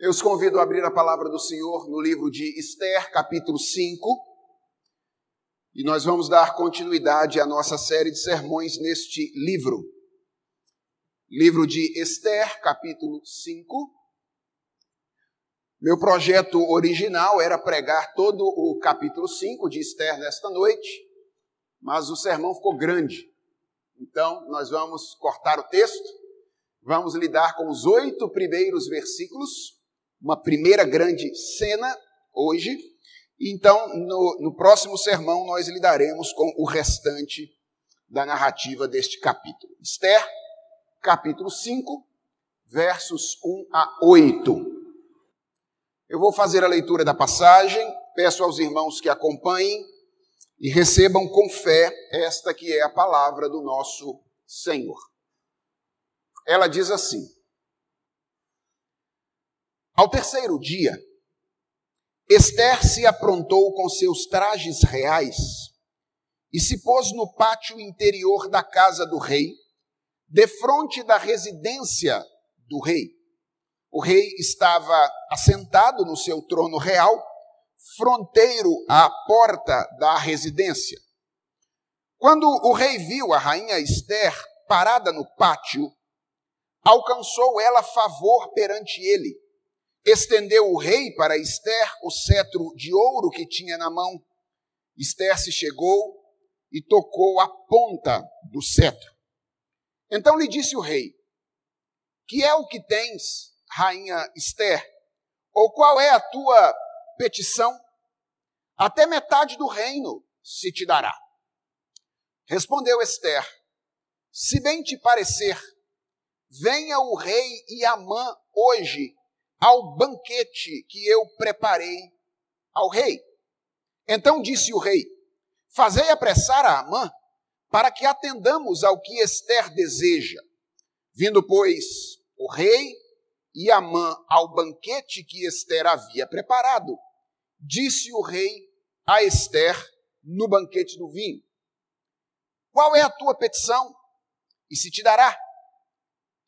Eu os convido a abrir a palavra do Senhor no livro de Esther, capítulo 5. E nós vamos dar continuidade à nossa série de sermões neste livro. Livro de Esther, capítulo 5. Meu projeto original era pregar todo o capítulo 5 de Esther nesta noite, mas o sermão ficou grande. Então, nós vamos cortar o texto, vamos lidar com os oito primeiros versículos uma primeira grande cena hoje. Então, no, no próximo sermão, nós lidaremos com o restante da narrativa deste capítulo. Esther, capítulo 5, versos 1 a 8. Eu vou fazer a leitura da passagem, peço aos irmãos que acompanhem e recebam com fé esta que é a palavra do nosso Senhor. Ela diz assim: ao terceiro dia, Esther se aprontou com seus trajes reais e se pôs no pátio interior da casa do rei, defronte da residência do rei. O rei estava assentado no seu trono real, fronteiro à porta da residência. Quando o rei viu a rainha Esther parada no pátio, alcançou ela favor perante ele Estendeu o rei para Esther o cetro de ouro que tinha na mão. Esther se chegou e tocou a ponta do cetro. Então lhe disse o rei: Que é o que tens, rainha Esther? Ou qual é a tua petição? Até metade do reino se te dará. Respondeu Esther: Se bem te parecer, venha o rei e Amã hoje ao banquete que eu preparei ao rei. Então disse o rei: Fazei apressar a Amã, para que atendamos ao que Esther deseja. Vindo, pois, o rei e Amã ao banquete que Esther havia preparado, disse o rei a Esther no banquete do vinho: Qual é a tua petição? E se te dará.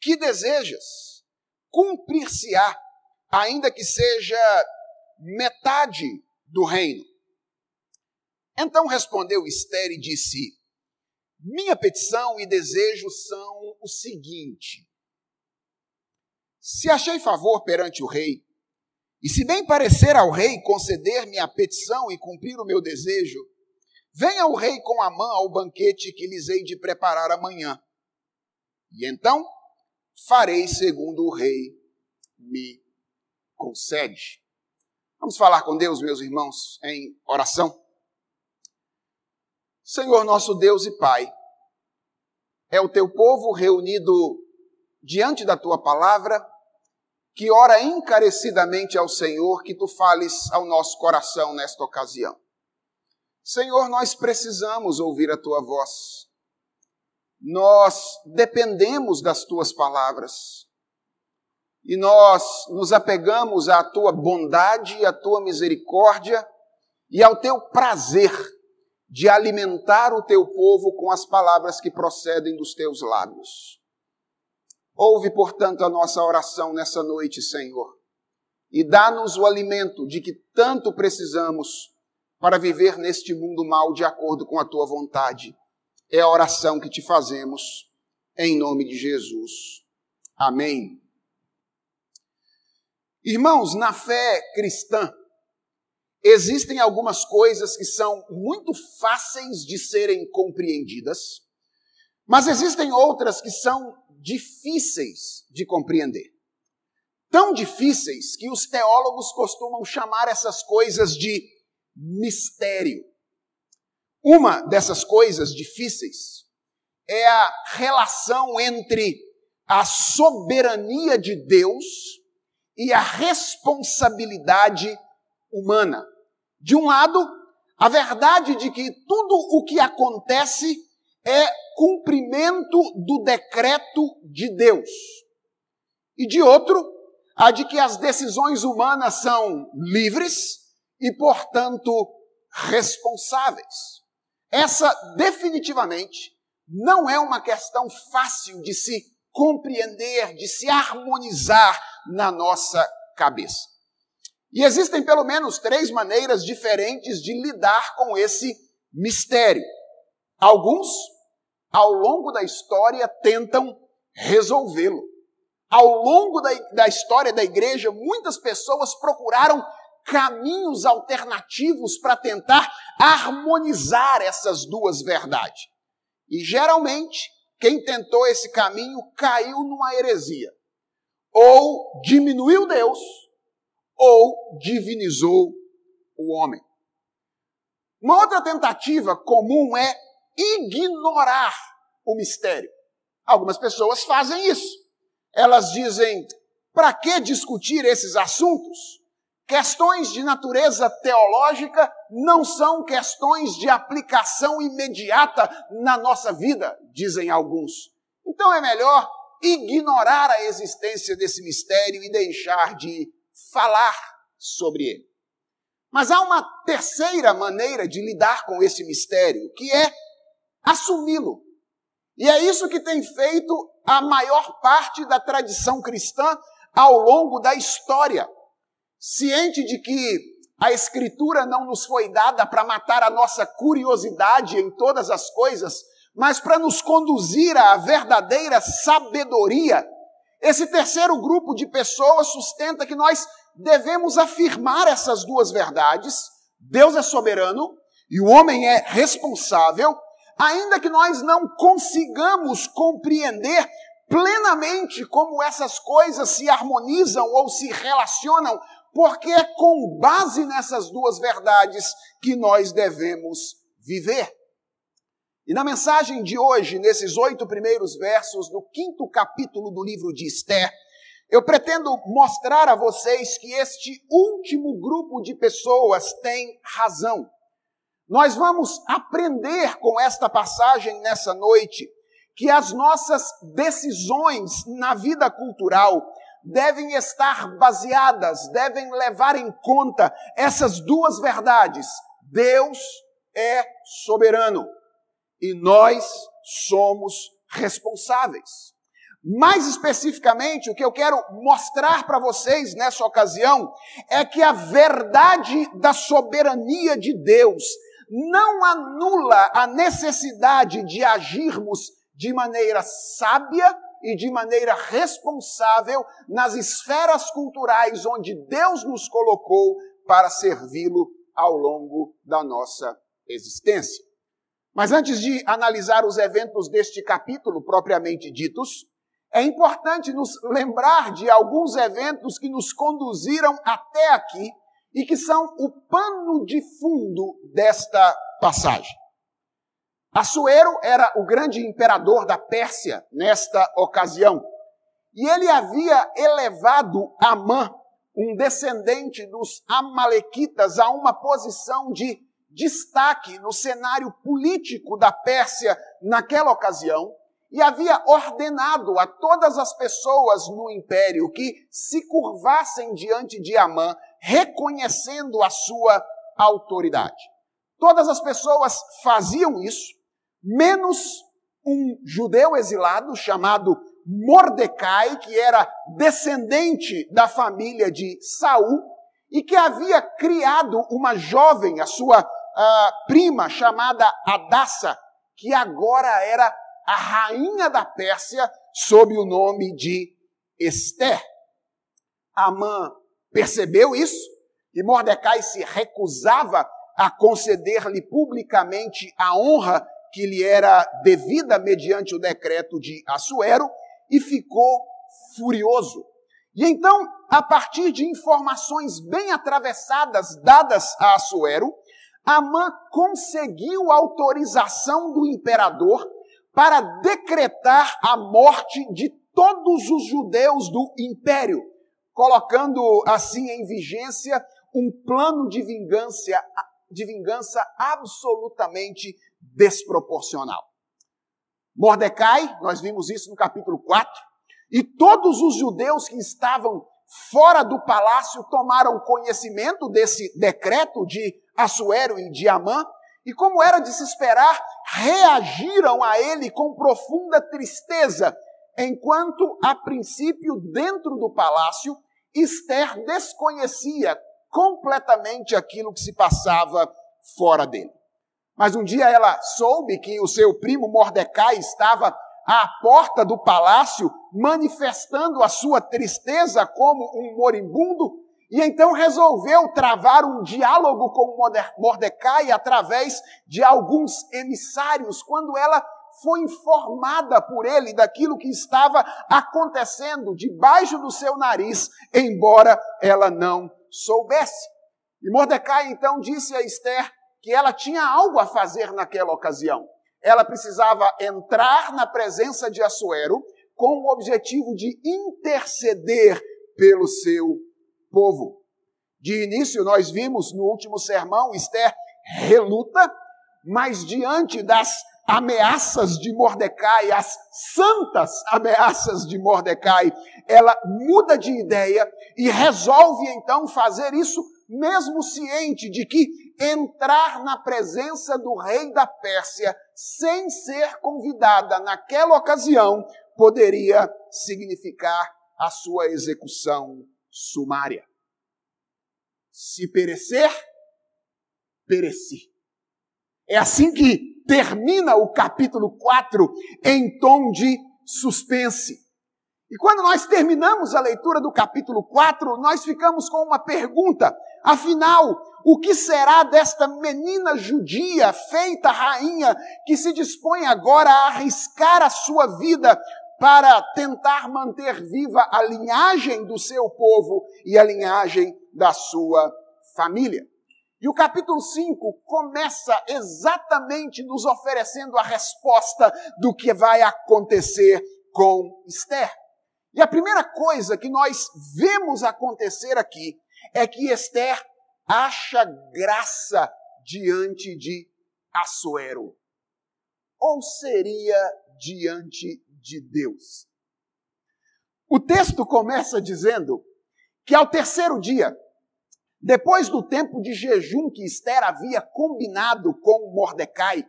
Que desejas? Cumprir-se-á ainda que seja metade do reino. Então respondeu Esther e disse: Minha petição e desejo são o seguinte: Se achei favor perante o rei, e se bem parecer ao rei conceder-me a petição e cumprir o meu desejo, venha o rei com a mão ao banquete que lhes hei de preparar amanhã. E então farei segundo o rei me concede. Vamos falar com Deus, meus irmãos, em oração. Senhor nosso Deus e Pai, é o teu povo reunido diante da tua palavra, que ora encarecidamente ao Senhor que tu fales ao nosso coração nesta ocasião. Senhor, nós precisamos ouvir a tua voz. Nós dependemos das tuas palavras e nós nos apegamos à tua bondade, à tua misericórdia e ao teu prazer de alimentar o teu povo com as palavras que procedem dos teus lábios. Ouve, portanto, a nossa oração nessa noite, Senhor, e dá-nos o alimento de que tanto precisamos para viver neste mundo mal de acordo com a tua vontade. É a oração que te fazemos, em nome de Jesus. Amém. Irmãos, na fé cristã, existem algumas coisas que são muito fáceis de serem compreendidas, mas existem outras que são difíceis de compreender. Tão difíceis que os teólogos costumam chamar essas coisas de mistério. Uma dessas coisas difíceis é a relação entre a soberania de Deus e a responsabilidade humana. De um lado, a verdade de que tudo o que acontece é cumprimento do decreto de Deus. E de outro, a de que as decisões humanas são livres e, portanto, responsáveis. Essa definitivamente não é uma questão fácil de se compreender, de se harmonizar na nossa cabeça. E existem pelo menos três maneiras diferentes de lidar com esse mistério. Alguns, ao longo da história, tentam resolvê-lo. Ao longo da, da história da igreja, muitas pessoas procuraram caminhos alternativos para tentar harmonizar essas duas verdades. E geralmente, quem tentou esse caminho caiu numa heresia. Ou diminuiu Deus, ou divinizou o homem. Uma outra tentativa comum é ignorar o mistério. Algumas pessoas fazem isso. Elas dizem: para que discutir esses assuntos? Questões de natureza teológica não são questões de aplicação imediata na nossa vida, dizem alguns. Então é melhor ignorar a existência desse mistério e deixar de falar sobre ele. Mas há uma terceira maneira de lidar com esse mistério, que é assumi-lo. E é isso que tem feito a maior parte da tradição cristã ao longo da história. Ciente de que a Escritura não nos foi dada para matar a nossa curiosidade em todas as coisas, mas para nos conduzir à verdadeira sabedoria. Esse terceiro grupo de pessoas sustenta que nós devemos afirmar essas duas verdades. Deus é soberano e o homem é responsável, ainda que nós não consigamos compreender plenamente como essas coisas se harmonizam ou se relacionam porque é com base nessas duas verdades que nós devemos viver. E na mensagem de hoje, nesses oito primeiros versos do quinto capítulo do livro de Esther, eu pretendo mostrar a vocês que este último grupo de pessoas tem razão. Nós vamos aprender com esta passagem nessa noite que as nossas decisões na vida cultural devem estar baseadas, devem levar em conta essas duas verdades. Deus é soberano e nós somos responsáveis. Mais especificamente, o que eu quero mostrar para vocês nessa ocasião é que a verdade da soberania de Deus não anula a necessidade de agirmos de maneira sábia e de maneira responsável nas esferas culturais onde Deus nos colocou para servi-lo ao longo da nossa existência. Mas antes de analisar os eventos deste capítulo propriamente ditos, é importante nos lembrar de alguns eventos que nos conduziram até aqui e que são o pano de fundo desta passagem. Assuero era o grande imperador da Pérsia nesta ocasião. E ele havia elevado Amã, um descendente dos Amalequitas, a uma posição de destaque no cenário político da Pérsia naquela ocasião, e havia ordenado a todas as pessoas no império que se curvassem diante de Amã, reconhecendo a sua autoridade. Todas as pessoas faziam isso, menos um judeu exilado chamado Mordecai, que era descendente da família de Saul e que havia criado uma jovem, a sua prima chamada Adassa, que agora era a rainha da Pérsia sob o nome de Esther. Amã percebeu isso e Mordecai se recusava a conceder-lhe publicamente a honra que lhe era devida mediante o decreto de Assuero e ficou furioso. E então, a partir de informações bem atravessadas dadas a Assuero, Amã conseguiu autorização do imperador para decretar a morte de todos os judeus do império, colocando assim em vigência um plano de vingança, de vingança absolutamente desproporcional. Mordecai, nós vimos isso no capítulo 4, e todos os judeus que estavam fora do palácio tomaram conhecimento desse decreto de Assuero e de Amã, e como era de se esperar, reagiram a ele com profunda tristeza, enquanto, a princípio, dentro do palácio, Esther desconhecia completamente aquilo que se passava fora dele. Mas um dia ela soube que o seu primo Mordecai estava à porta do palácio manifestando a sua tristeza como um moribundo, e então resolveu travar um diálogo com Mordecai através de alguns emissários, quando ela foi informada por ele daquilo que estava acontecendo debaixo do seu nariz, embora ela não soubesse. E Mordecai então disse a Esther que ela tinha algo a fazer naquela ocasião. Ela precisava entrar na presença de Assuero com o objetivo de interceder pelo seu povo. De início, nós vimos no último sermão, Esther reluta, mas diante das ameaças de Mordecai, as santas ameaças de Mordecai, ela muda de ideia e resolve então fazer isso, mesmo ciente de que entrar na presença do rei da Pérsia sem ser convidada naquela ocasião poderia significar a sua execução sumária. Se perecer, pereci. É assim que termina o capítulo 4 em tom de suspense. E quando nós terminamos a leitura do capítulo 4, nós ficamos com uma pergunta. Afinal, o que será desta menina judia, feita rainha, que se dispõe agora a arriscar a sua vida para tentar manter viva a linhagem do seu povo e a linhagem da sua família? E o capítulo 5 começa exatamente nos oferecendo a resposta do que vai acontecer com Esther. E a primeira coisa que nós vemos acontecer aqui é que Esther acha graça diante de Assuero. Ou seria diante de Deus? O texto começa dizendo que ao terceiro dia, depois do tempo de jejum que Esther havia combinado com Mordecai,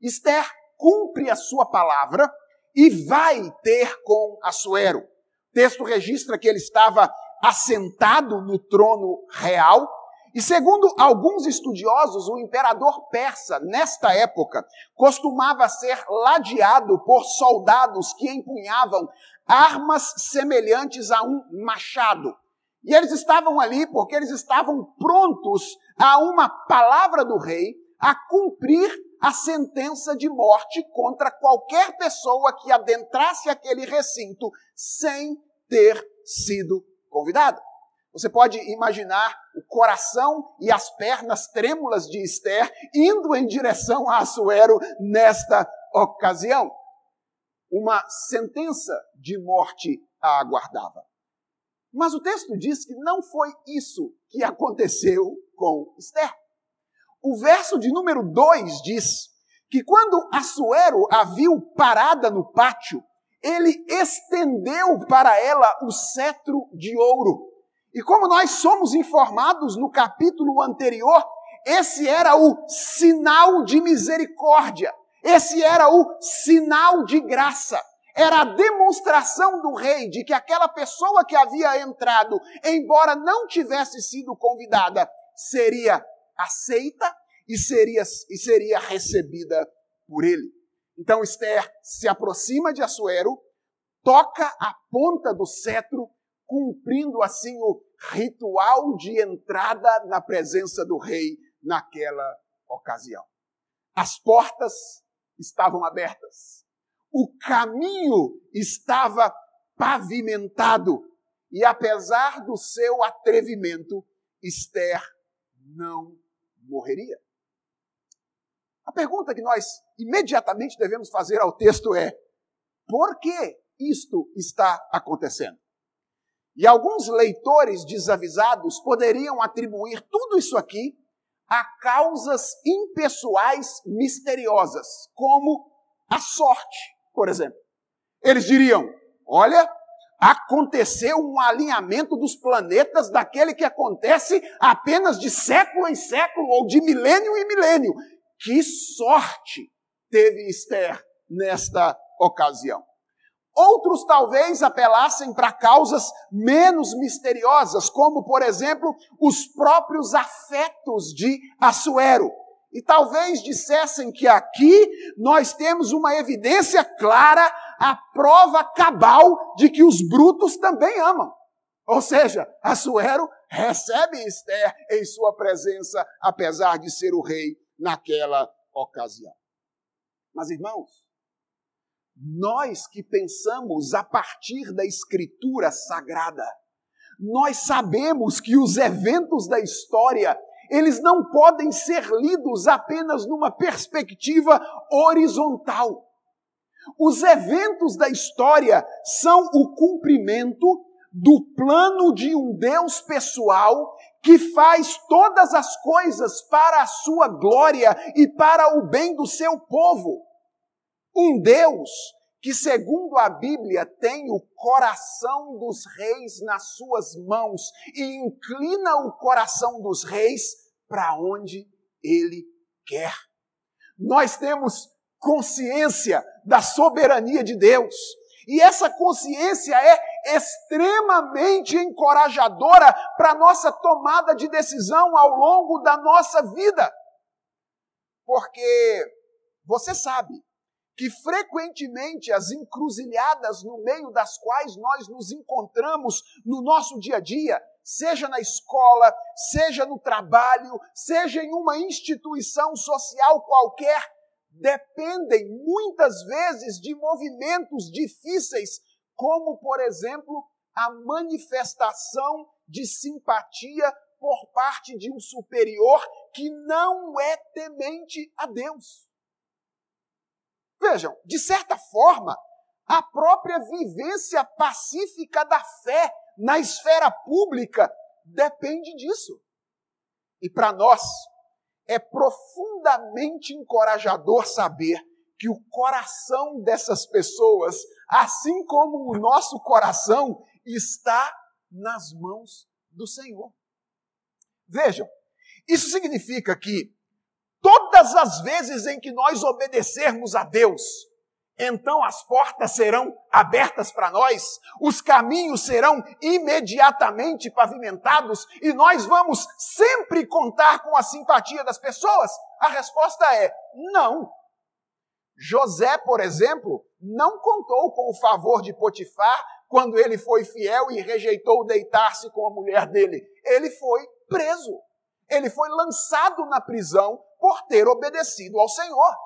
Esther cumpre a sua palavra e vai ter com Assuero. O texto registra que ele estava assentado no trono real, e segundo alguns estudiosos, o imperador persa, nesta época, costumava ser ladeado por soldados que empunhavam armas semelhantes a um machado. E eles estavam ali porque eles estavam prontos a uma palavra do rei a cumprir a sentença de morte contra qualquer pessoa que adentrasse aquele recinto sem ter sido convidada. Você pode imaginar o coração e as pernas trêmulas de Esther indo em direção a Assuero nesta ocasião. Uma sentença de morte a aguardava. Mas o texto diz que não foi isso que aconteceu com Esther. O verso de número 2 diz que quando Assuero a viu parada no pátio, ele estendeu para ela o cetro de ouro. E como nós somos informados no capítulo anterior, esse era o sinal de misericórdia, esse era o sinal de graça era a demonstração do rei de que aquela pessoa que havia entrado, embora não tivesse sido convidada, seria aceita e seria, e seria recebida por ele. Então Esther se aproxima de Assuero, toca a ponta do cetro, cumprindo assim o ritual de entrada na presença do rei naquela ocasião. As portas estavam abertas o caminho estava pavimentado. E apesar do seu atrevimento, Esther não morreria. A pergunta que nós imediatamente devemos fazer ao texto é: por que isto está acontecendo? E alguns leitores desavisados poderiam atribuir tudo isso aqui a causas impessoais misteriosas, como a sorte, por exemplo. Eles diriam: olha, aconteceu um alinhamento dos planetas daquele que acontece apenas de século em século ou de milênio em milênio. Que sorte teve Esther nesta ocasião. Outros talvez apelassem para causas menos misteriosas, como, por exemplo, os próprios afetos de Assuero. E talvez dissessem que aqui nós temos uma evidência clara, a prova cabal de que os brutos também amam. Ou seja, Assuero recebe Esther em sua presença, apesar de ser o rei naquela ocasião. Mas, irmãos, nós que pensamos a partir da Escritura Sagrada, nós sabemos que os eventos da história eles não podem ser lidos apenas numa perspectiva horizontal. Os eventos da história são o cumprimento do plano de um Deus pessoal que faz todas as coisas para a sua glória e para o bem do seu povo. Um Deus que, segundo a Bíblia, tem o coração dos reis nas suas mãos e inclina o coração dos reis para onde ele quer. Nós temos consciência da soberania de Deus. E essa consciência é extremamente encorajadora para a nossa tomada de decisão ao longo da nossa vida. Porque você sabe, que frequentemente as encruzilhadas no meio das quais nós nos encontramos no nosso dia a dia, seja na escola, seja no trabalho, seja em uma instituição social qualquer, dependem muitas vezes de movimentos difíceis, como, por exemplo, a manifestação de simpatia por parte de um superior que não é temente a Deus. Vejam, de certa forma, a própria vivência pacífica da fé na esfera pública depende disso. E para nós, é profundamente encorajador saber que o coração dessas pessoas, assim como o nosso coração, está nas mãos do Senhor. Vejam, isso significa que Todas as vezes em que nós obedecermos a Deus, então as portas serão abertas para nós, os caminhos serão imediatamente pavimentados e nós vamos sempre contar com a simpatia das pessoas? A resposta é não. José, por exemplo, não contou com o favor de Potifar quando ele foi fiel e rejeitou deitar-se com a mulher dele. Ele foi preso. Ele foi lançado na prisão por ter obedecido ao Senhor.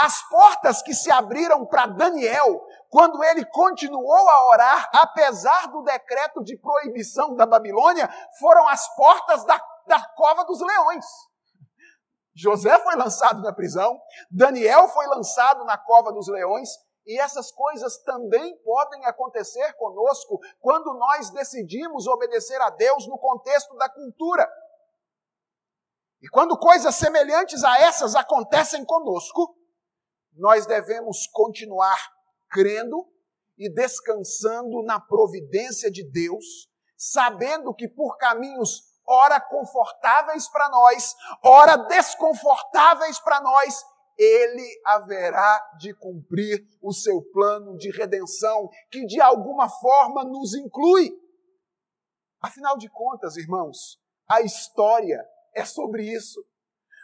As portas que se abriram para Daniel, quando ele continuou a orar, apesar do decreto de proibição da Babilônia, foram as portas da, da cova dos leões. José foi lançado na prisão, Daniel foi lançado na cova dos leões, e essas coisas também podem acontecer conosco quando nós decidimos obedecer a Deus no contexto da cultura. E quando coisas semelhantes a essas acontecem conosco, nós devemos continuar crendo e descansando na providência de Deus, sabendo que por caminhos ora confortáveis para nós, ora desconfortáveis para nós, ele haverá de cumprir o seu plano de redenção, que de alguma forma nos inclui. Afinal de contas, irmãos, a história é sobre isso.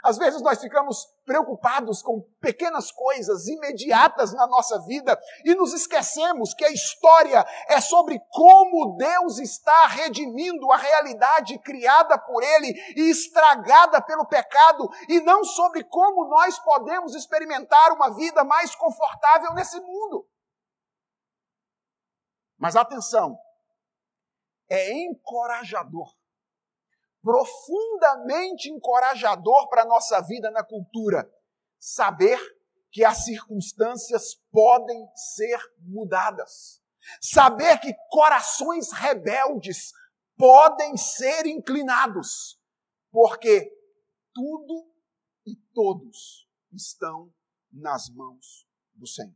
Às vezes nós ficamos preocupados com pequenas coisas imediatas na nossa vida e nos esquecemos que a história é sobre como Deus está redimindo a realidade criada por Ele e estragada pelo pecado e não sobre como nós podemos experimentar uma vida mais confortável nesse mundo. Mas atenção, é encorajador profundamente encorajador para a nossa vida na cultura. Saber que as circunstâncias podem ser mudadas. Saber que corações rebeldes podem ser inclinados. Porque tudo e todos estão nas mãos do Senhor.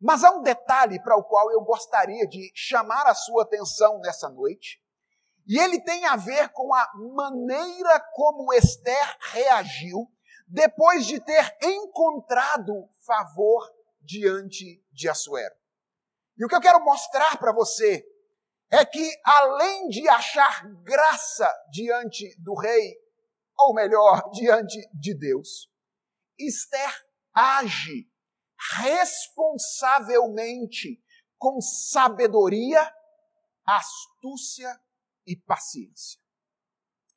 Mas há um detalhe para o qual eu gostaria de chamar a sua atenção nessa noite, e ele tem a ver com a maneira como Esther reagiu depois de ter encontrado favor diante de Assuero. E o que eu quero mostrar para você é que, além de achar graça diante do rei, ou melhor, diante de Deus, Esther age responsavelmente com sabedoria, astúcia e paciência.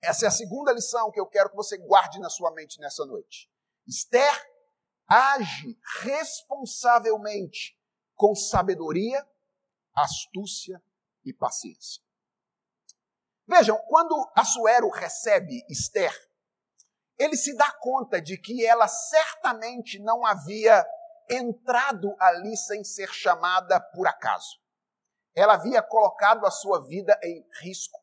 Essa é a segunda lição que eu quero que você guarde na sua mente nessa noite. Esther age responsavelmente com sabedoria, astúcia e paciência. Vejam, quando Assuero recebe Esther, ele se dá conta de que ela certamente não havia entrado ali sem ser chamada por acaso. Ela havia colocado a sua vida em risco.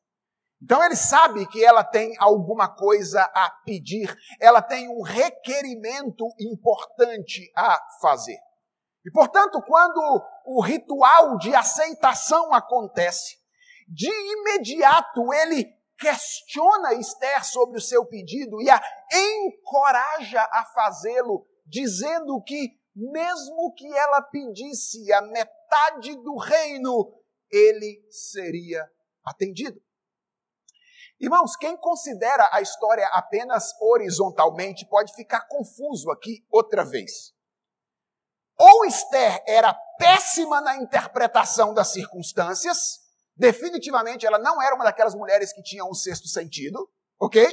Então ele sabe que ela tem alguma coisa a pedir, ela tem um requerimento importante a fazer. E portanto, quando o ritual de aceitação acontece, de imediato ele questiona Esther sobre o seu pedido e a encoraja a fazê-lo, dizendo que, mesmo que ela pedisse a metade do reino, ele seria atendido. Irmãos, quem considera a história apenas horizontalmente pode ficar confuso aqui outra vez. Ou Esther era péssima na interpretação das circunstâncias, definitivamente ela não era uma daquelas mulheres que tinham um sexto sentido, ok?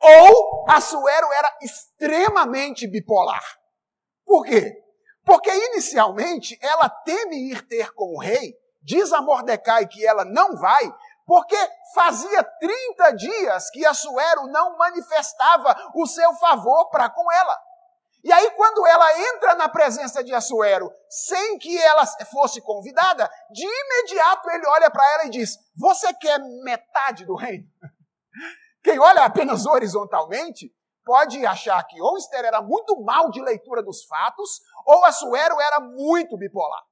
Ou Assuero era extremamente bipolar. Por quê? Porque inicialmente ela teme ir ter com o rei, diz a Mordecai que ela não vai, porque fazia 30 dias que Assuero não manifestava o seu favor para com ela. E aí, quando ela entra na presença de Assuero, sem que ela fosse convidada, de imediato ele olha para ela e diz: Você quer metade do reino? Quem olha apenas horizontalmente pode achar que ou Esther era muito mal de leitura dos fatos, ou Assuero era muito bipolar.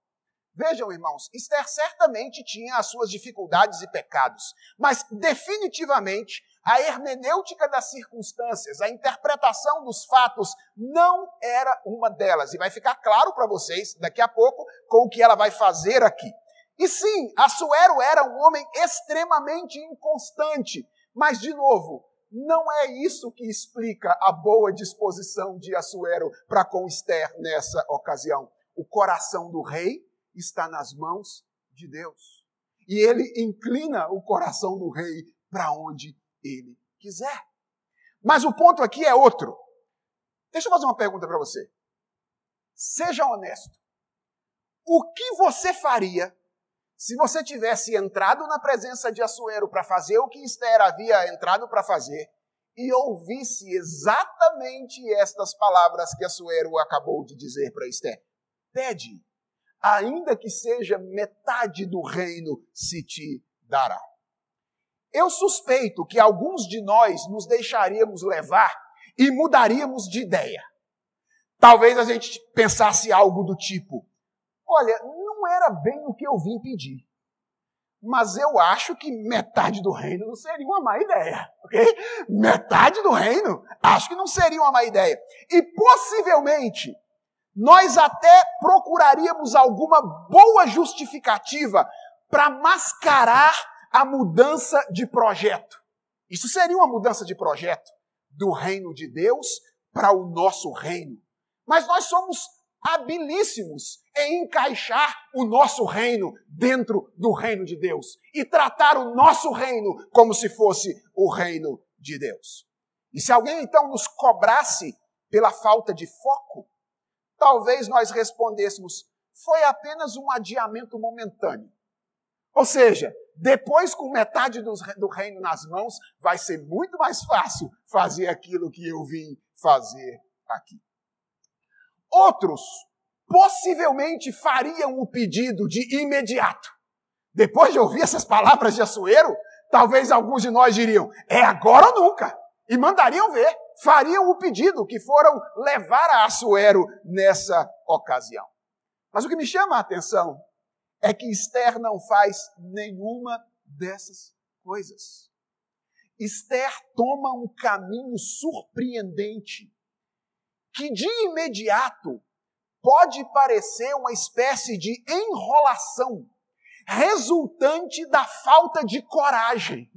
Vejam, irmãos, Esther certamente tinha as suas dificuldades e pecados, mas definitivamente a hermenêutica das circunstâncias, a interpretação dos fatos não era uma delas. E vai ficar claro para vocês daqui a pouco com o que ela vai fazer aqui. E sim, Assuero era um homem extremamente inconstante, mas de novo, não é isso que explica a boa disposição de Assuero para com Esther nessa ocasião. O coração do rei está nas mãos de Deus. E ele inclina o coração do rei para onde ele quiser. Mas o ponto aqui é outro. Deixa eu fazer uma pergunta para você. Seja honesto. O que você faria se você tivesse entrado na presença de Assuero para fazer o que Esther havia entrado para fazer e ouvisse exatamente estas palavras que Assuero acabou de dizer para Esther? Pede ainda que seja metade do reino se te dará. Eu suspeito que alguns de nós nos deixaríamos levar e mudaríamos de ideia. Talvez a gente pensasse algo do tipo: olha, não era bem o que eu vim pedir. Mas eu acho que metade do reino não seria uma má ideia, ok? Metade do reino, acho que não seria uma má ideia. E possivelmente nós até procuraríamos alguma boa justificativa para mascarar a mudança de projeto. Isso seria uma mudança de projeto do reino de Deus para o nosso reino. Mas nós somos habilíssimos em encaixar o nosso reino dentro do reino de Deus e tratar o nosso reino como se fosse o reino de Deus. E se alguém então nos cobrasse pela falta de foco, talvez nós respondêssemos: foi apenas um adiamento momentâneo. Ou seja, depois, com metade do reino nas mãos, vai ser muito mais fácil fazer aquilo que eu vim fazer aqui. Outros possivelmente fariam o pedido de imediato. Depois de ouvir essas palavras de Assuero, talvez alguns de nós diriam: é agora ou nunca. E mandariam ver fariam o pedido que foram levar a Assuero nessa ocasião. Mas o que me chama a atenção é que Esther não faz nenhuma dessas coisas. Esther toma um caminho surpreendente que de imediato pode parecer uma espécie de enrolação resultante da falta de coragem,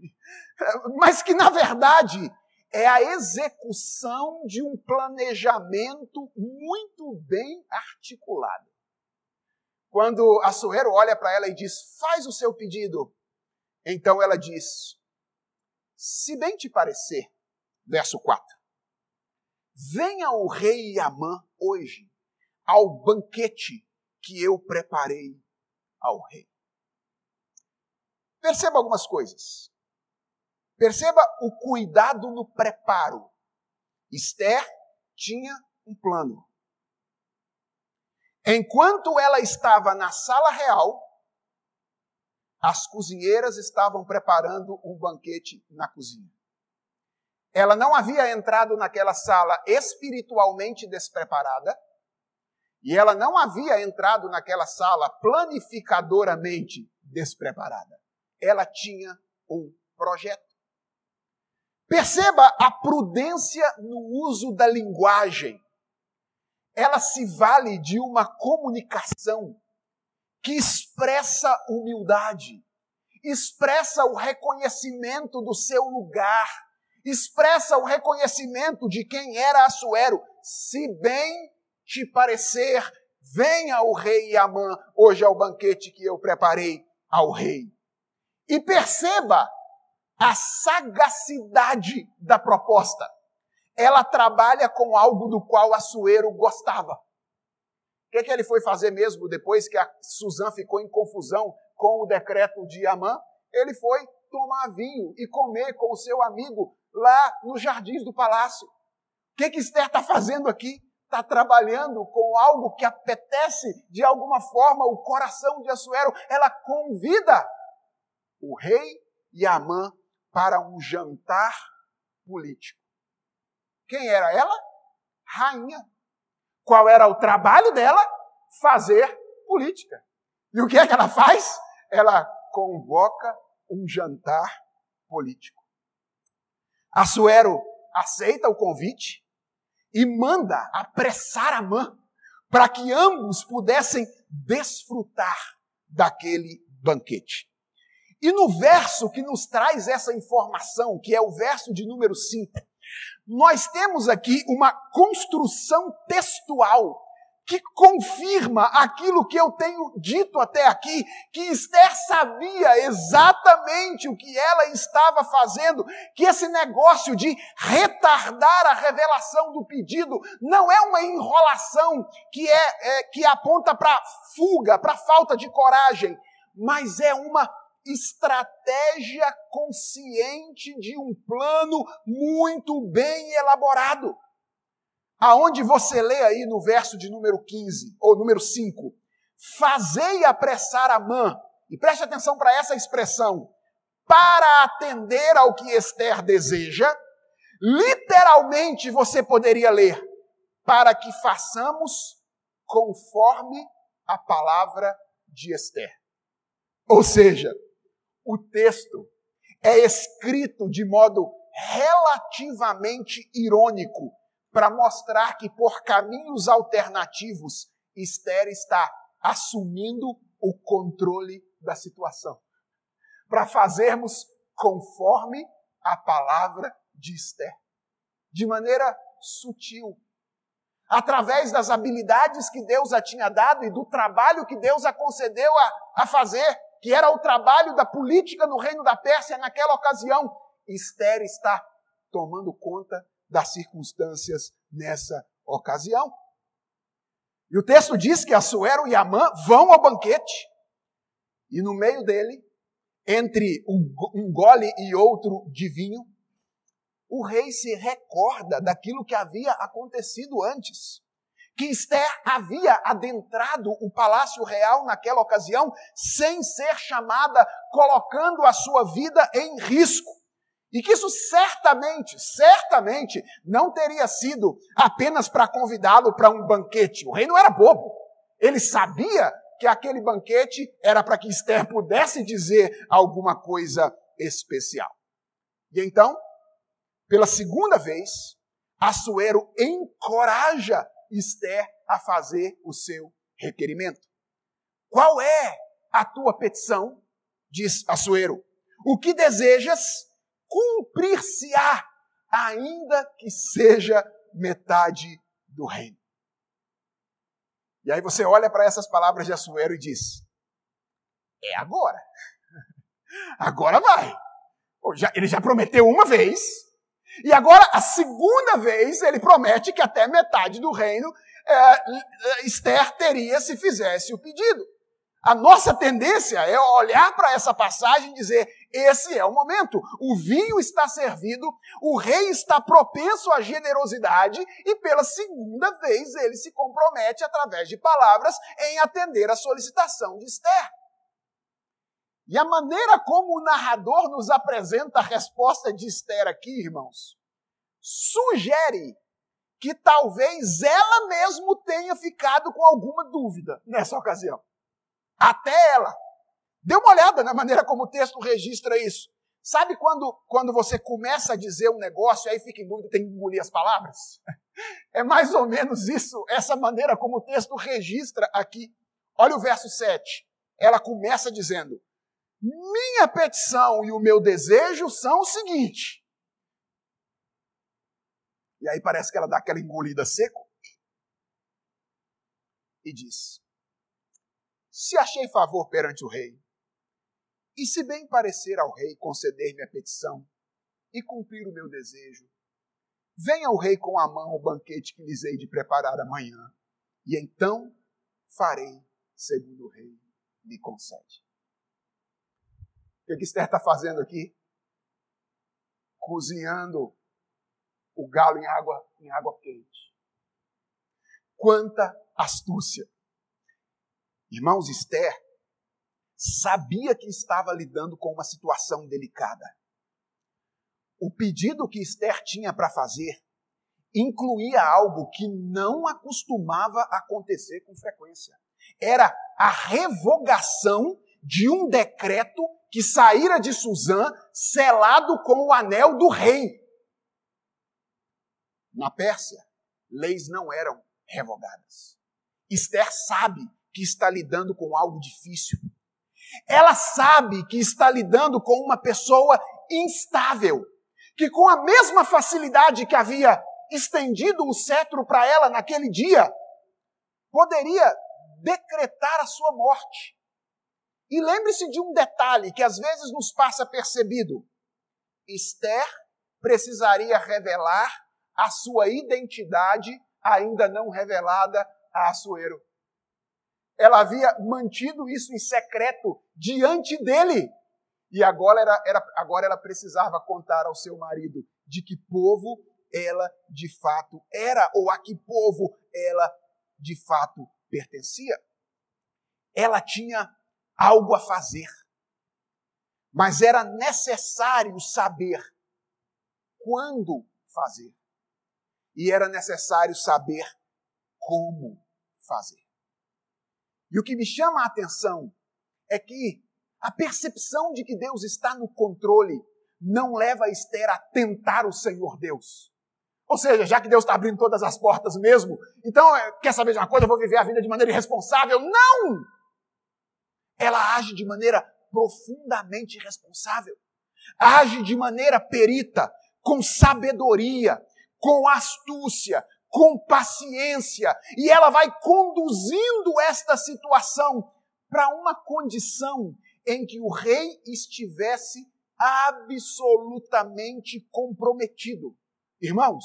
mas que na verdade é a execução de um planejamento muito bem articulado. Quando a Suero olha para ela e diz: Faz o seu pedido. Então ela diz: Se bem te parecer, verso 4, venha o rei Amã hoje ao banquete que eu preparei ao rei. Perceba algumas coisas. Perceba o cuidado no preparo. Esther tinha um plano. Enquanto ela estava na sala real, as cozinheiras estavam preparando um banquete na cozinha. Ela não havia entrado naquela sala espiritualmente despreparada, e ela não havia entrado naquela sala planificadoramente despreparada. Ela tinha um projeto. Perceba a prudência no uso da linguagem. Ela se vale de uma comunicação que expressa humildade, expressa o reconhecimento do seu lugar, expressa o reconhecimento de quem era Assuero. Se bem te parecer, venha o rei Amã hoje ao banquete que eu preparei ao rei. E perceba a sagacidade da proposta. Ela trabalha com algo do qual Assuero gostava. O que, que ele foi fazer mesmo depois que a Suzã ficou em confusão com o decreto de Amã? Ele foi tomar vinho e comer com o seu amigo lá nos jardins do palácio. O que, que Esther está fazendo aqui? Está trabalhando com algo que apetece de alguma forma o coração de Assuero. Ela convida o rei e Amã para um jantar político. Quem era ela? Rainha. Qual era o trabalho dela? Fazer política. E o que é que ela faz? Ela convoca um jantar político. Assuero aceita o convite e manda apressar a mãe para que ambos pudessem desfrutar daquele banquete. E no verso que nos traz essa informação, que é o verso de número 5, nós temos aqui uma construção textual que confirma aquilo que eu tenho dito até aqui, que Esther sabia exatamente o que ela estava fazendo, que esse negócio de retardar a revelação do pedido não é uma enrolação que é, é que aponta para fuga, para falta de coragem, mas é uma estratégia consciente de um plano muito bem elaborado. Aonde você lê aí no verso de número 15, ou número 5, fazei apressar a mãe, e preste atenção para essa expressão, para atender ao que Esther deseja, literalmente você poderia ler, para que façamos conforme a palavra de Esther. Ou seja, o texto é escrito de modo relativamente irônico para mostrar que por caminhos alternativos Esther está assumindo o controle da situação. Para fazermos conforme a palavra de Esther. De maneira sutil. Através das habilidades que Deus a tinha dado e do trabalho que Deus a concedeu a, a fazer que era o trabalho da política no reino da Pérsia naquela ocasião, Esther está tomando conta das circunstâncias nessa ocasião. E o texto diz que Assuero e Amã vão ao banquete, e no meio dele, entre um gole e outro de vinho, o rei se recorda daquilo que havia acontecido antes que Esther havia adentrado o palácio real naquela ocasião sem ser chamada, colocando a sua vida em risco. E que isso certamente, certamente não teria sido apenas para convidá-lo para um banquete. O rei não era bobo. Ele sabia que aquele banquete era para que Esther pudesse dizer alguma coisa especial. E então, pela segunda vez, Assuero encoraja Esther a fazer o seu requerimento. Qual é a tua petição? Diz Assuero. O que desejas cumprir-se-á, ainda que seja metade do reino. E aí você olha para essas palavras de Assuero e diz: É agora. Agora vai. Ele já prometeu uma vez, e agora a segunda vez ele promete que até metade do reino é, Esther teria se fizesse o pedido. A nossa tendência é olhar para essa passagem e dizer: esse é o momento. O vinho está servido, o rei está propenso à generosidade e pela segunda vez ele se compromete através de palavras em atender a solicitação de Esther. E a maneira como o narrador nos apresenta a resposta de Esther aqui, irmãos, sugere que talvez ela mesmo tenha ficado com alguma dúvida nessa ocasião. Até ela. Dê uma olhada na maneira como o texto registra isso. Sabe quando, quando você começa a dizer um negócio e aí fica em dúvida, tem que engolir as palavras? É mais ou menos isso, essa maneira como o texto registra aqui. Olha o verso 7. Ela começa dizendo: Minha petição e o meu desejo são o seguinte. E aí parece que ela dá aquela engolida seco e diz: Se achei favor perante o rei, e se bem parecer ao rei conceder-me a petição e cumprir o meu desejo, venha o rei com a mão o banquete que lhes hei de preparar amanhã, e então farei segundo o rei me concede. O que Esther está fazendo aqui? Cozinhando o galo em água, em água quente. Quanta astúcia! Irmãos, Esther sabia que estava lidando com uma situação delicada. O pedido que Esther tinha para fazer incluía algo que não acostumava acontecer com frequência. Era a revogação de um decreto que saíra de Suzã, selado com o anel do rei. Na Pérsia, leis não eram revogadas. Esther sabe que está lidando com algo difícil. Ela sabe que está lidando com uma pessoa instável, que com a mesma facilidade que havia estendido o cetro para ela naquele dia, poderia decretar a sua morte. E lembre-se de um detalhe que às vezes nos passa percebido: Esther precisaria revelar a sua identidade ainda não revelada a Assuero ela havia mantido isso em secreto diante dele. E agora, era, era, agora ela precisava contar ao seu marido de que povo ela de fato era, ou a que povo ela de fato pertencia. Ela tinha algo a fazer, mas era necessário saber quando fazer. E era necessário saber como fazer. E o que me chama a atenção é que a percepção de que Deus está no controle não leva Esther a tentar o Senhor Deus. Ou seja, já que Deus está abrindo todas as portas mesmo, então, é, quer saber de uma coisa? Eu vou viver a vida de maneira irresponsável? Não! Ela age de maneira profundamente responsável. Age de maneira perita, com sabedoria, com astúcia, com paciência, e ela vai conduzindo esta situação para uma condição em que o rei estivesse absolutamente comprometido. Irmãos,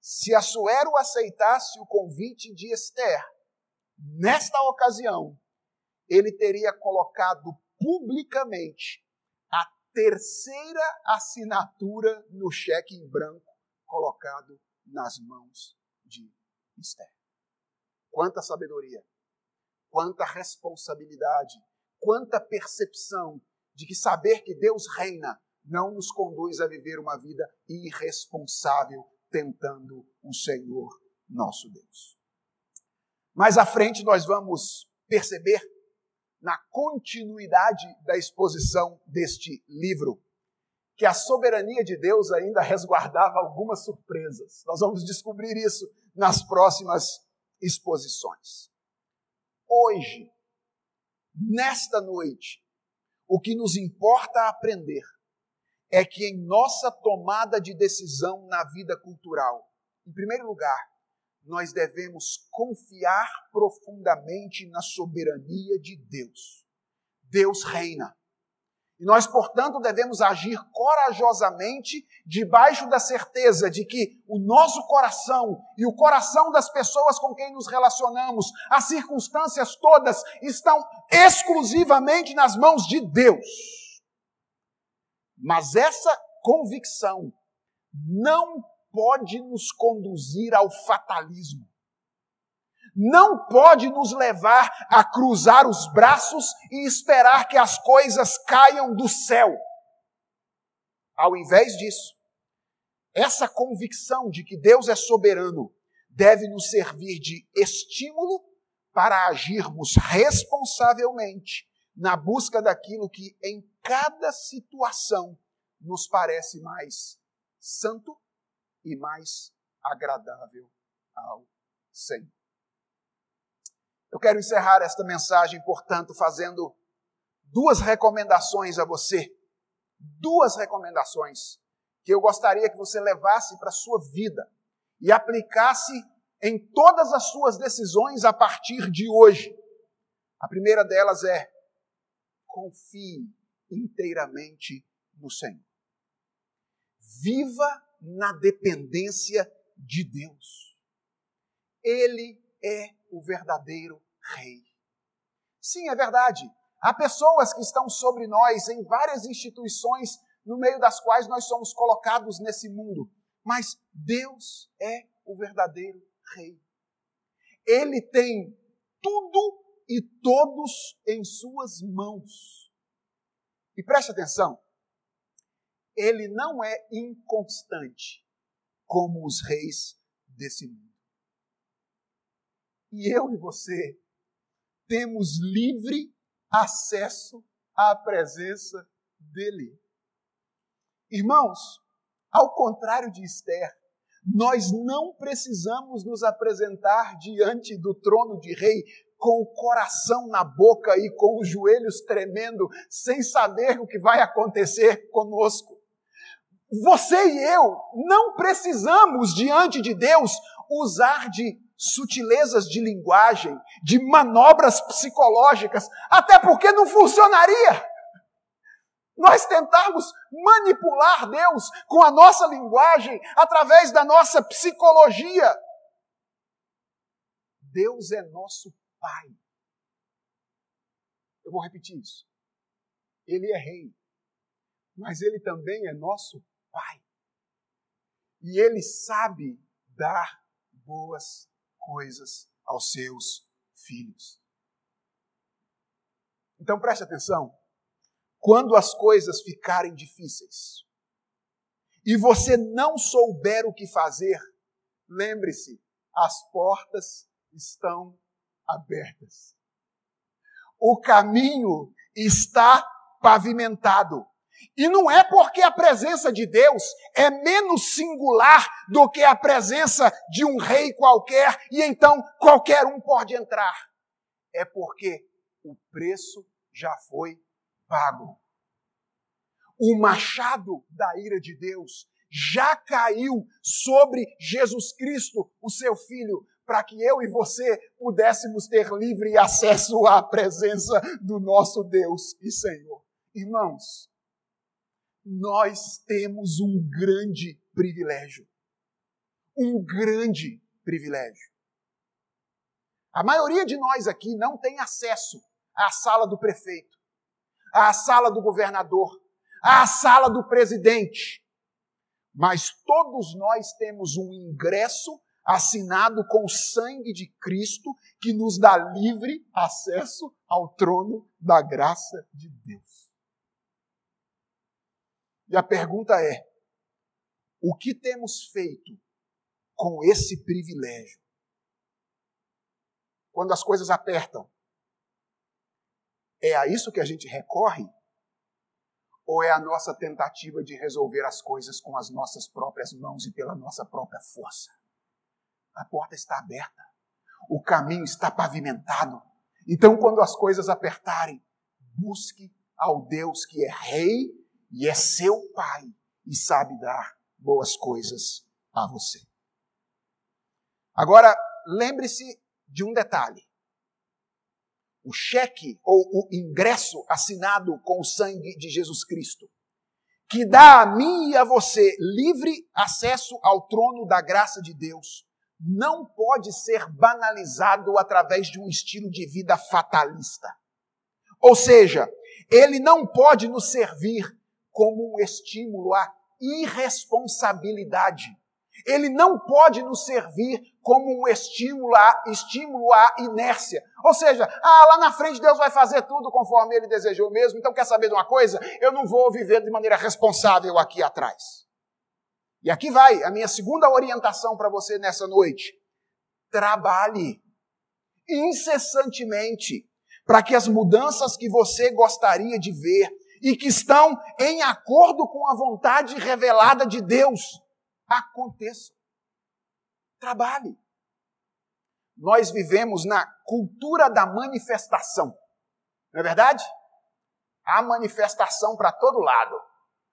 se Assuero aceitasse o convite de Esther, nesta ocasião, ele teria colocado publicamente a terceira assinatura no cheque em branco colocado nas mãos de Esther. Quanta sabedoria, quanta responsabilidade, quanta percepção de que saber que Deus reina não nos conduz a viver uma vida irresponsável tentando o Senhor nosso Deus. Mais à frente nós vamos perceber na continuidade da exposição deste livro que a soberania de Deus ainda resguardava algumas surpresas. Nós vamos descobrir isso nas próximas exposições. Hoje, nesta noite, o que nos importa aprender é que em nossa tomada de decisão na vida cultural, em primeiro lugar, nós devemos confiar profundamente na soberania de Deus. Deus reina. E nós, portanto, devemos agir corajosamente, debaixo da certeza de que o nosso coração e o coração das pessoas com quem nos relacionamos, as circunstâncias todas, estão exclusivamente nas mãos de Deus. Mas essa convicção não pode nos conduzir ao fatalismo não pode nos levar a cruzar os braços e esperar que as coisas caiam do céu. Ao invés disso, essa convicção de que Deus é soberano deve nos servir de estímulo para agirmos responsavelmente na busca daquilo que em cada situação nos parece mais santo e mais agradável ao Senhor. Eu quero encerrar esta mensagem, portanto, fazendo duas recomendações a você. Duas recomendações que eu gostaria que você levasse para a sua vida e aplicasse em todas as suas decisões a partir de hoje. A primeira delas é: confie inteiramente no Senhor. Viva na dependência de Deus. Ele é o verdadeiro rei. Sim, é verdade. Há pessoas que estão sobre nós em várias instituições no meio das quais nós somos colocados nesse mundo. Mas Deus é o verdadeiro rei. Ele tem tudo e todos em suas mãos. E preste atenção, ele não é inconstante como os reis desse mundo. E eu e você temos livre acesso à presença dele. Irmãos, ao contrário de Esther, nós não precisamos nos apresentar diante do trono de rei com o coração na boca e com os joelhos tremendo, sem saber o que vai acontecer conosco. Você e eu não precisamos diante de Deus usar de sutilezas de linguagem, de manobras psicológicas, até porque não funcionaria. Nós tentarmos manipular Deus com a nossa linguagem, através da nossa psicologia. Deus é nosso Pai. Eu vou repetir isso. Ele é Rei, mas Ele também é nosso Pai. E Ele sabe dar boas coisas aos seus filhos. Então preste atenção. Quando as coisas ficarem difíceis e você não souber o que fazer, lembre-se, as portas estão abertas. O caminho está pavimentado. E não é porque a presença de Deus é menos singular do que a presença de um rei qualquer e então qualquer um pode entrar. É porque o preço já foi pago. O machado da ira de Deus já caiu sobre Jesus Cristo, o seu filho, para que eu e você pudéssemos ter livre acesso à presença do nosso Deus e Senhor. Irmãos, nós temos um grande privilégio. Um grande privilégio. A maioria de nós aqui não tem acesso à sala do prefeito, à sala do governador, à sala do presidente. Mas todos nós temos um ingresso assinado com o sangue de Cristo que nos dá livre acesso ao trono da graça de Deus. E a pergunta é: o que temos feito com esse privilégio? Quando as coisas apertam, é a isso que a gente recorre? Ou é a nossa tentativa de resolver as coisas com as nossas próprias mãos e pela nossa própria força? A porta está aberta. O caminho está pavimentado. Então, quando as coisas apertarem, busque ao Deus que é Rei e é seu Pai e sabe dar boas coisas a você. Agora, lembre-se de um detalhe. O cheque ou o ingresso assinado com o sangue de Jesus Cristo, que dá a mim e a você livre acesso ao trono da graça de Deus, não pode ser banalizado através de um estilo de vida fatalista. Ou seja, ele não pode nos servir como um estímulo à irresponsabilidade. Ele não pode nos servir como um estímulo à, estímulo à inércia. Ou seja, ah, lá na frente Deus vai fazer tudo conforme ele desejou mesmo, então quer saber de uma coisa? Eu não vou viver de maneira responsável aqui atrás. E aqui vai a minha segunda orientação para você nessa noite. Trabalhe incessantemente para que as mudanças que você gostaria de ver e que estão em acordo com a vontade revelada de Deus aconteçam. Trabalhe. Nós vivemos na cultura da manifestação. Não é verdade? Há manifestação para todo lado.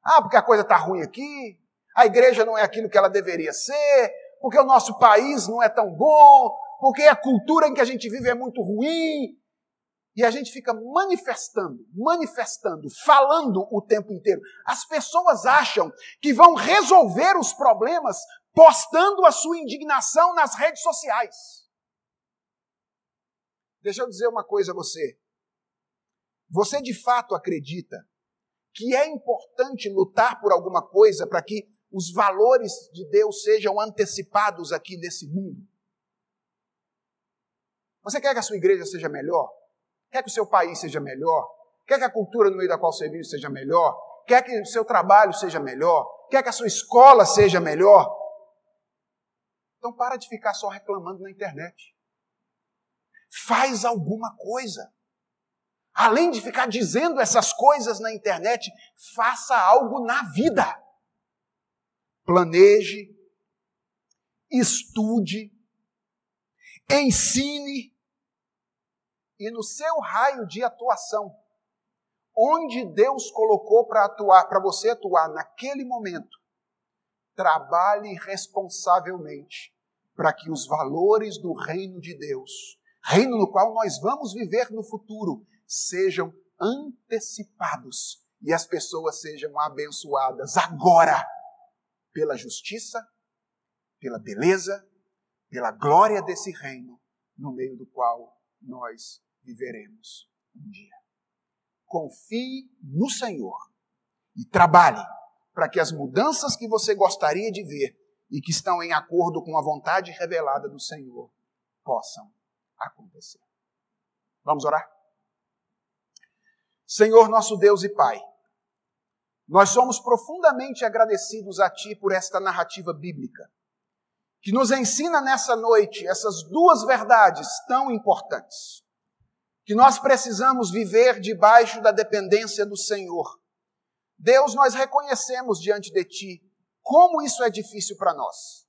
Ah, porque a coisa está ruim aqui, a igreja não é aquilo que ela deveria ser, porque o nosso país não é tão bom, porque a cultura em que a gente vive é muito ruim, e a gente fica manifestando, manifestando, falando o tempo inteiro. As pessoas acham que vão resolver os problemas postando a sua indignação nas redes sociais. Deixa eu dizer uma coisa a você. Você de fato acredita que é importante lutar por alguma coisa para que os valores de Deus sejam antecipados aqui nesse mundo? Você quer que a sua igreja seja melhor? Quer que o seu país seja melhor? Quer que a cultura no meio da qual você vive seja melhor? Quer que o seu trabalho seja melhor? Quer que a sua escola seja melhor? Então para de ficar só reclamando na internet. Faz alguma coisa. Além de ficar dizendo essas coisas na internet, faça algo na vida. Planeje, estude, ensine, e no seu raio de atuação, onde Deus colocou para atuar, para você atuar naquele momento, trabalhe responsavelmente para que os valores do reino de Deus, reino no qual nós vamos viver no futuro, sejam antecipados e as pessoas sejam abençoadas agora pela justiça, pela beleza, pela glória desse reino no meio do qual nós viveremos um dia. Confie no Senhor e trabalhe para que as mudanças que você gostaria de ver e que estão em acordo com a vontade revelada do Senhor possam acontecer. Vamos orar? Senhor, nosso Deus e Pai, nós somos profundamente agradecidos a Ti por esta narrativa bíblica, que nos ensina nessa noite essas duas verdades tão importantes que nós precisamos viver debaixo da dependência do Senhor. Deus, nós reconhecemos diante de Ti como isso é difícil para nós.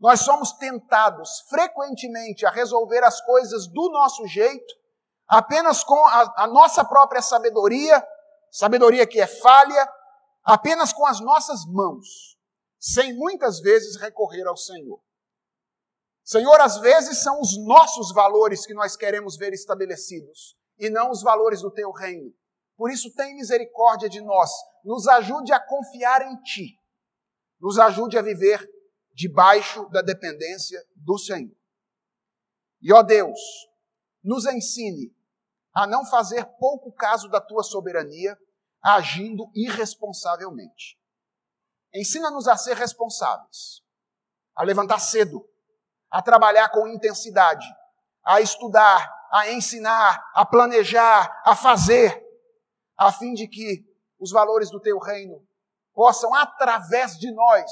Nós somos tentados frequentemente a resolver as coisas do nosso jeito, apenas com a, a nossa própria sabedoria, sabedoria que é falha, apenas com as nossas mãos, sem muitas vezes recorrer ao Senhor. Senhor, às vezes são os nossos valores que nós queremos ver estabelecidos e não os valores do teu reino. Por isso, tem misericórdia de nós. Nos ajude a confiar em ti. Nos ajude a viver debaixo da dependência do Senhor. E, ó Deus, nos ensine a não fazer pouco caso da tua soberania, agindo irresponsavelmente. Ensina-nos a ser responsáveis, a levantar cedo, a trabalhar com intensidade, a estudar, a ensinar, a planejar, a fazer, a fim de que os valores do teu reino possam, através de nós,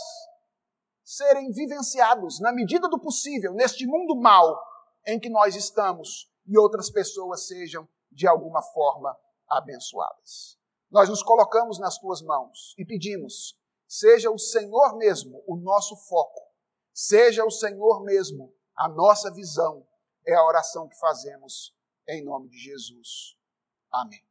serem vivenciados na medida do possível neste mundo mal em que nós estamos e outras pessoas sejam, de alguma forma, abençoadas. nós nos colocamos nas tuas mãos e pedimos: seja o Senhor mesmo o nosso foco, seja o Senhor mesmo a nossa visão. É a oração que fazemos em nome de Jesus. Amém.